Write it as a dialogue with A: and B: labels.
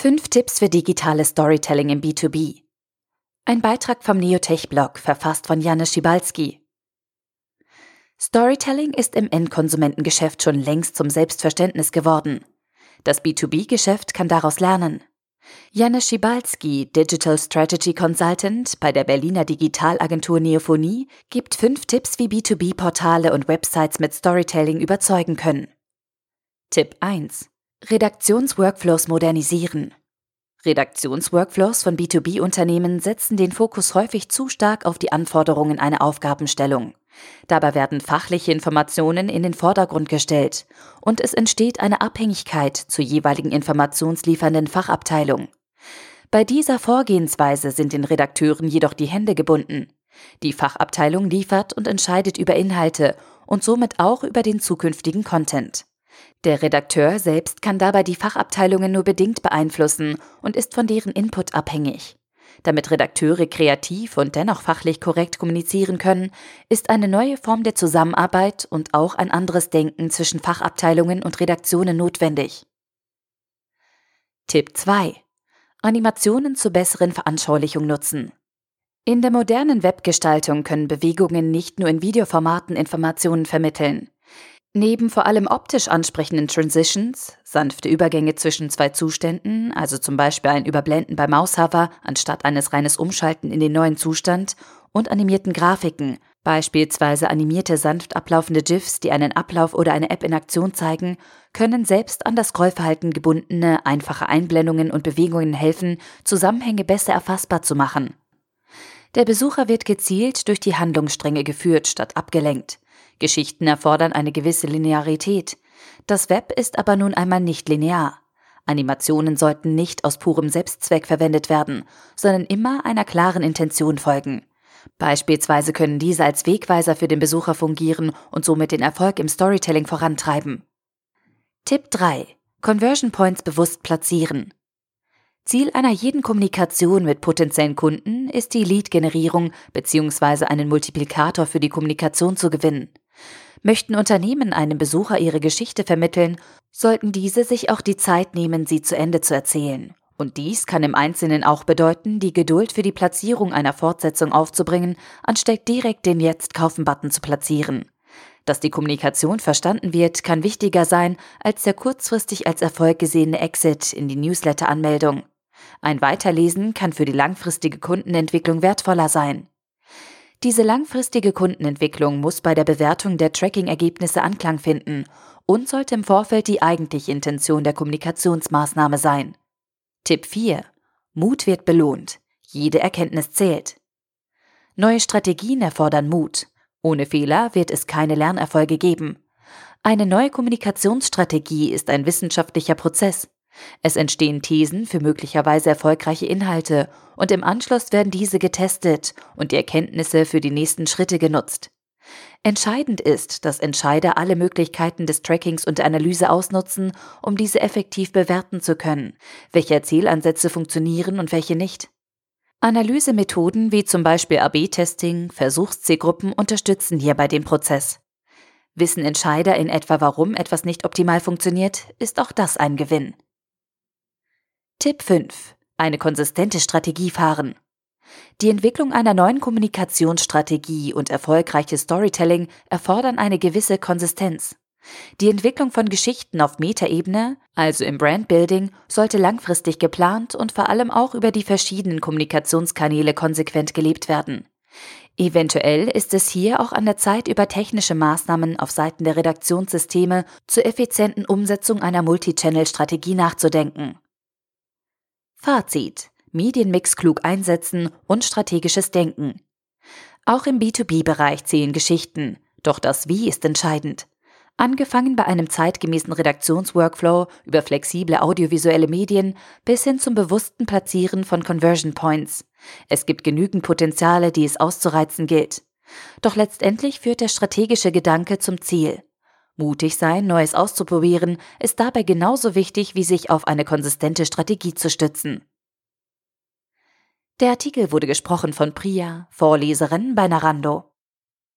A: Fünf Tipps für digitales Storytelling im B2B. Ein Beitrag vom Neotech-Blog, verfasst von Janis Schibalski. Storytelling ist im Endkonsumentengeschäft schon längst zum Selbstverständnis geworden. Das B2B-Geschäft kann daraus lernen. Janis Schibalski, Digital Strategy Consultant bei der Berliner Digitalagentur Neophonie, gibt fünf Tipps, wie B2B-Portale und Websites mit Storytelling überzeugen können. Tipp 1. Redaktionsworkflows modernisieren. Redaktionsworkflows von B2B-Unternehmen setzen den Fokus häufig zu stark auf die Anforderungen einer Aufgabenstellung. Dabei werden fachliche Informationen in den Vordergrund gestellt und es entsteht eine Abhängigkeit zur jeweiligen informationsliefernden Fachabteilung. Bei dieser Vorgehensweise sind den Redakteuren jedoch die Hände gebunden. Die Fachabteilung liefert und entscheidet über Inhalte und somit auch über den zukünftigen Content. Der Redakteur selbst kann dabei die Fachabteilungen nur bedingt beeinflussen und ist von deren Input abhängig. Damit Redakteure kreativ und dennoch fachlich korrekt kommunizieren können, ist eine neue Form der Zusammenarbeit und auch ein anderes Denken zwischen Fachabteilungen und Redaktionen notwendig. Tipp 2. Animationen zur besseren Veranschaulichung nutzen. In der modernen Webgestaltung können Bewegungen nicht nur in Videoformaten Informationen vermitteln. Neben vor allem optisch ansprechenden Transitions, sanfte Übergänge zwischen zwei Zuständen, also zum Beispiel ein Überblenden bei Maushover anstatt eines reines Umschalten in den neuen Zustand, und animierten Grafiken, beispielsweise animierte sanft ablaufende GIFs, die einen Ablauf oder eine App in Aktion zeigen, können selbst an das Scrollverhalten gebundene, einfache Einblendungen und Bewegungen helfen, Zusammenhänge besser erfassbar zu machen. Der Besucher wird gezielt durch die Handlungsstränge geführt statt abgelenkt. Geschichten erfordern eine gewisse Linearität. Das Web ist aber nun einmal nicht linear. Animationen sollten nicht aus purem Selbstzweck verwendet werden, sondern immer einer klaren Intention folgen. Beispielsweise können diese als Wegweiser für den Besucher fungieren und somit den Erfolg im Storytelling vorantreiben. Tipp 3. Conversion Points bewusst platzieren. Ziel einer jeden Kommunikation mit potenziellen Kunden ist die Lead-Generierung bzw. einen Multiplikator für die Kommunikation zu gewinnen. Möchten Unternehmen einem Besucher ihre Geschichte vermitteln, sollten diese sich auch die Zeit nehmen, sie zu Ende zu erzählen. Und dies kann im Einzelnen auch bedeuten, die Geduld für die Platzierung einer Fortsetzung aufzubringen, anstatt direkt den Jetzt-Kaufen-Button zu platzieren. Dass die Kommunikation verstanden wird, kann wichtiger sein als der kurzfristig als Erfolg gesehene Exit in die Newsletter-Anmeldung. Ein Weiterlesen kann für die langfristige Kundenentwicklung wertvoller sein. Diese langfristige Kundenentwicklung muss bei der Bewertung der Tracking-Ergebnisse Anklang finden und sollte im Vorfeld die eigentliche Intention der Kommunikationsmaßnahme sein. Tipp 4. Mut wird belohnt. Jede Erkenntnis zählt. Neue Strategien erfordern Mut. Ohne Fehler wird es keine Lernerfolge geben. Eine neue Kommunikationsstrategie ist ein wissenschaftlicher Prozess. Es entstehen Thesen für möglicherweise erfolgreiche Inhalte und im Anschluss werden diese getestet und die Erkenntnisse für die nächsten Schritte genutzt. Entscheidend ist, dass Entscheider alle Möglichkeiten des Trackings und der Analyse ausnutzen, um diese effektiv bewerten zu können, welche Erzählansätze funktionieren und welche nicht. Analysemethoden wie zum Beispiel AB-Testing, Versuchszielgruppen unterstützen hierbei den Prozess. Wissen Entscheider in etwa, warum etwas nicht optimal funktioniert, ist auch das ein Gewinn. Tipp 5. Eine konsistente Strategie fahren. Die Entwicklung einer neuen Kommunikationsstrategie und erfolgreiches Storytelling erfordern eine gewisse Konsistenz. Die Entwicklung von Geschichten auf Metaebene, also im Brandbuilding, sollte langfristig geplant und vor allem auch über die verschiedenen Kommunikationskanäle konsequent gelebt werden. Eventuell ist es hier auch an der Zeit, über technische Maßnahmen auf Seiten der Redaktionssysteme zur effizienten Umsetzung einer Multichannel-Strategie nachzudenken. Fazit. Medienmix klug einsetzen und strategisches Denken. Auch im B2B-Bereich zählen Geschichten, doch das Wie ist entscheidend. Angefangen bei einem zeitgemäßen Redaktionsworkflow über flexible audiovisuelle Medien bis hin zum bewussten Platzieren von Conversion Points. Es gibt genügend Potenziale, die es auszureizen gilt. Doch letztendlich führt der strategische Gedanke zum Ziel. Mutig sein, Neues auszuprobieren, ist dabei genauso wichtig, wie sich auf eine konsistente Strategie zu stützen. Der Artikel wurde gesprochen von Priya, Vorleserin bei Narando.